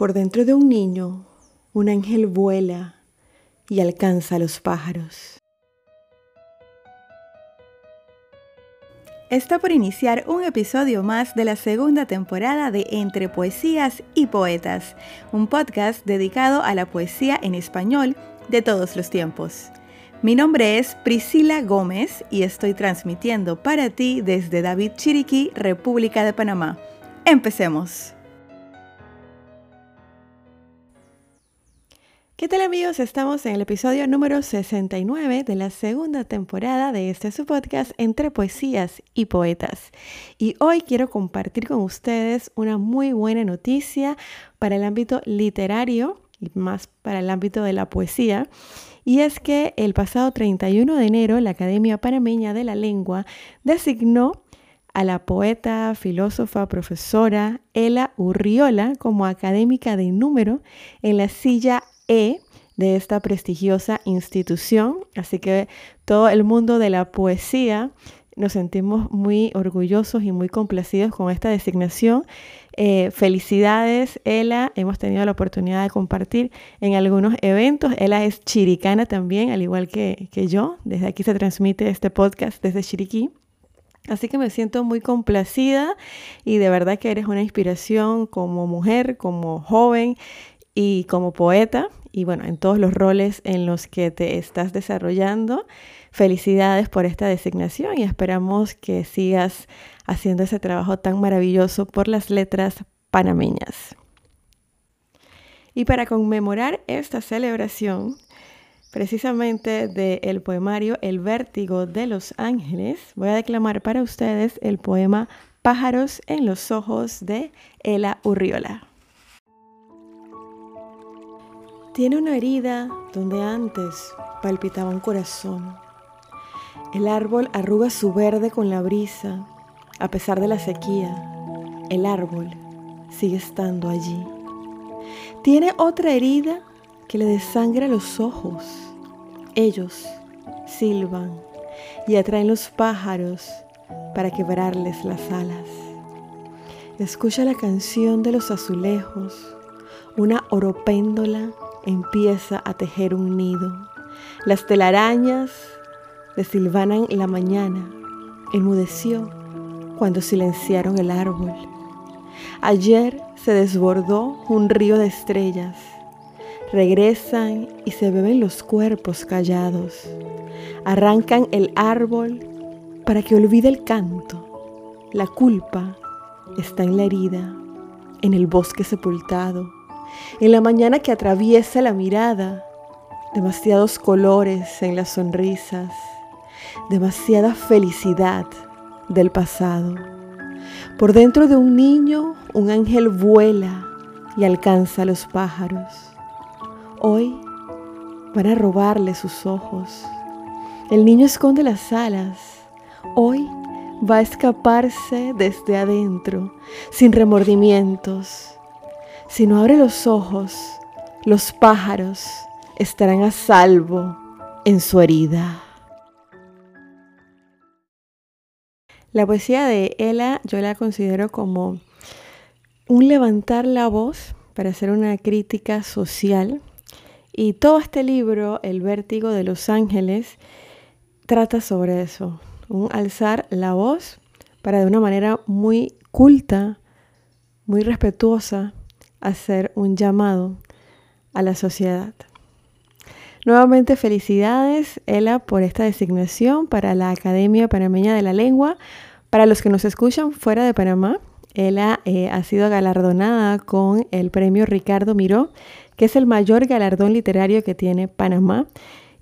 Por dentro de un niño, un ángel vuela y alcanza a los pájaros. Está por iniciar un episodio más de la segunda temporada de Entre Poesías y Poetas, un podcast dedicado a la poesía en español de todos los tiempos. Mi nombre es Priscila Gómez y estoy transmitiendo para ti desde David Chiriquí, República de Panamá. Empecemos. ¿Qué tal amigos? Estamos en el episodio número 69 de la segunda temporada de este su podcast Entre Poesías y Poetas. Y hoy quiero compartir con ustedes una muy buena noticia para el ámbito literario y más para el ámbito de la poesía. Y es que el pasado 31 de enero la Academia Panameña de la Lengua designó a la poeta, filósofa, profesora Ela Urriola como académica de número en la silla e de esta prestigiosa institución. Así que todo el mundo de la poesía nos sentimos muy orgullosos y muy complacidos con esta designación. Eh, felicidades, Ela. Hemos tenido la oportunidad de compartir en algunos eventos. Ela es chiricana también, al igual que, que yo. Desde aquí se transmite este podcast desde Chiriquí. Así que me siento muy complacida y de verdad que eres una inspiración como mujer, como joven y como poeta y bueno, en todos los roles en los que te estás desarrollando. Felicidades por esta designación y esperamos que sigas haciendo ese trabajo tan maravilloso por las letras panameñas. Y para conmemorar esta celebración, precisamente del poemario El vértigo de los ángeles, voy a declamar para ustedes el poema Pájaros en los ojos de Ela Urriola. Tiene una herida donde antes palpitaba un corazón. El árbol arruga su verde con la brisa, a pesar de la sequía. El árbol sigue estando allí. Tiene otra herida que le desangra los ojos. Ellos silban y atraen los pájaros para quebrarles las alas. Escucha la canción de los azulejos, una oropéndola empieza a tejer un nido. Las telarañas silvanan la mañana. Enmudeció cuando silenciaron el árbol. Ayer se desbordó un río de estrellas. Regresan y se beben los cuerpos callados. Arrancan el árbol para que olvide el canto. La culpa está en la herida, en el bosque sepultado en la mañana que atraviesa la mirada, demasiados colores en las sonrisas, demasiada felicidad del pasado. Por dentro de un niño, un ángel vuela y alcanza a los pájaros. Hoy van a robarle sus ojos. El niño esconde las alas. Hoy va a escaparse desde adentro, sin remordimientos, si no abre los ojos, los pájaros estarán a salvo en su herida. La poesía de Ella yo la considero como un levantar la voz para hacer una crítica social. Y todo este libro, El vértigo de los ángeles, trata sobre eso, un alzar la voz para de una manera muy culta, muy respetuosa, hacer un llamado a la sociedad. Nuevamente felicidades, Ela, por esta designación para la Academia Panameña de la Lengua. Para los que nos escuchan fuera de Panamá, Ela eh, ha sido galardonada con el premio Ricardo Miró, que es el mayor galardón literario que tiene Panamá.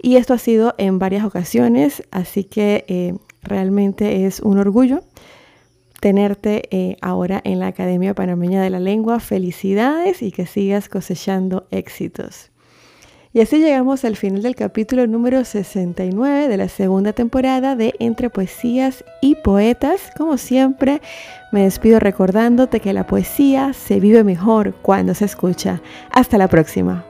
Y esto ha sido en varias ocasiones, así que eh, realmente es un orgullo tenerte eh, ahora en la Academia Panameña de la Lengua. Felicidades y que sigas cosechando éxitos. Y así llegamos al final del capítulo número 69 de la segunda temporada de Entre Poesías y Poetas. Como siempre, me despido recordándote que la poesía se vive mejor cuando se escucha. Hasta la próxima.